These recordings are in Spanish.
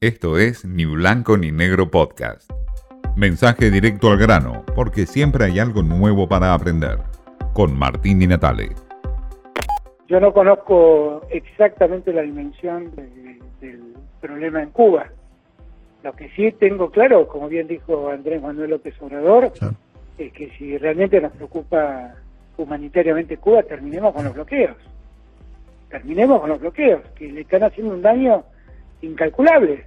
Esto es Ni Blanco ni Negro Podcast. Mensaje directo al grano, porque siempre hay algo nuevo para aprender. Con Martín y Natale. Yo no conozco exactamente la dimensión de- del problema en Cuba. Lo que sí tengo claro, como bien dijo Andrés Manuel López Obrador, es que si realmente nos preocupa humanitariamente Cuba, terminemos con los bloqueos. Terminemos con los bloqueos, que le están haciendo un daño incalculable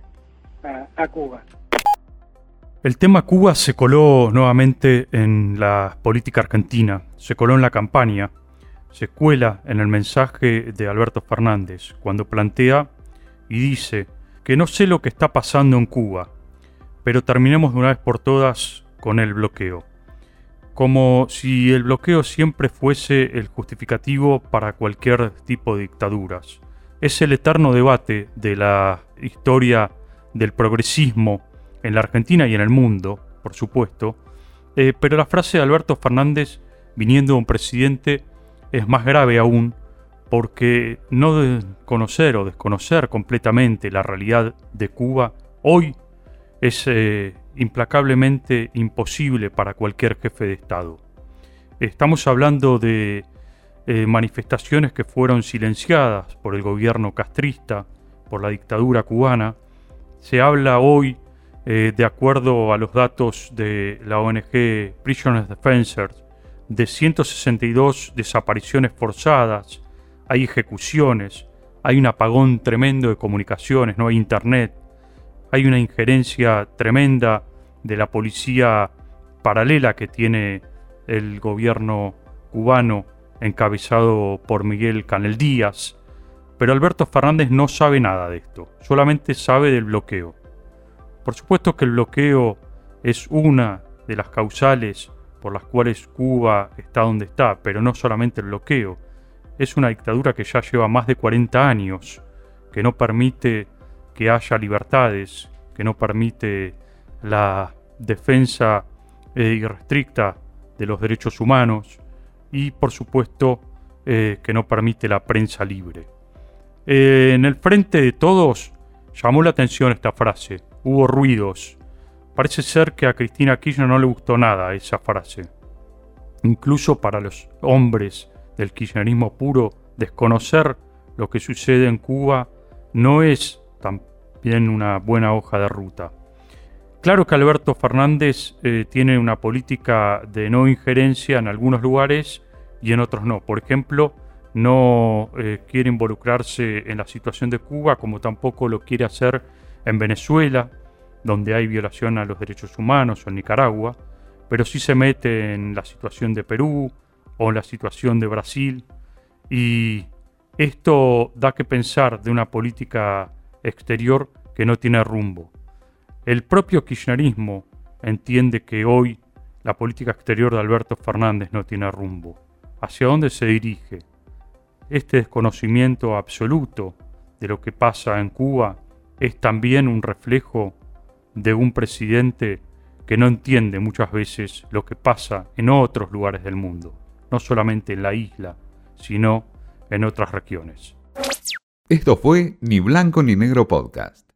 a, Cuba. El tema Cuba se coló nuevamente en la política argentina, se coló en la campaña, se cuela en el mensaje de Alberto Fernández cuando plantea y dice que no sé lo que está pasando en Cuba, pero terminemos de una vez por todas con el bloqueo. Como si el bloqueo siempre fuese el justificativo para cualquier tipo de dictaduras. Es el eterno debate de la historia del progresismo en la Argentina y en el mundo, por supuesto, eh, pero la frase de Alberto Fernández viniendo de un presidente es más grave aún porque no conocer o desconocer completamente la realidad de Cuba hoy es eh, implacablemente imposible para cualquier jefe de Estado. Estamos hablando de eh, manifestaciones que fueron silenciadas por el gobierno castrista, por la dictadura cubana. Se habla hoy, eh, de acuerdo a los datos de la ONG Prisoners Defenders, de 162 desapariciones forzadas, hay ejecuciones, hay un apagón tremendo de comunicaciones, no hay internet, hay una injerencia tremenda de la policía paralela que tiene el gobierno cubano encabezado por Miguel Canel Díaz, pero Alberto Fernández no sabe nada de esto, solamente sabe del bloqueo. Por supuesto que el bloqueo es una de las causales por las cuales Cuba está donde está, pero no solamente el bloqueo. Es una dictadura que ya lleva más de 40 años, que no permite que haya libertades, que no permite la defensa eh, irrestricta de los derechos humanos y, por supuesto, eh, que no permite la prensa libre. Eh, en el frente de todos llamó la atención esta frase. Hubo ruidos. Parece ser que a Cristina Kirchner no le gustó nada esa frase. Incluso para los hombres del kirchnerismo puro, desconocer lo que sucede en Cuba no es también una buena hoja de ruta. Claro que Alberto Fernández eh, tiene una política de no injerencia en algunos lugares y en otros no. Por ejemplo, no eh, quiere involucrarse en la situación de Cuba como tampoco lo quiere hacer en Venezuela, donde hay violación a los derechos humanos, o en Nicaragua, pero sí se mete en la situación de Perú o en la situación de Brasil. Y esto da que pensar de una política exterior que no tiene rumbo. El propio kirchnerismo entiende que hoy la política exterior de Alberto Fernández no tiene rumbo. ¿Hacia dónde se dirige? Este desconocimiento absoluto de lo que pasa en Cuba es también un reflejo de un presidente que no entiende muchas veces lo que pasa en otros lugares del mundo, no solamente en la isla, sino en otras regiones. Esto fue Ni Blanco ni Negro Podcast.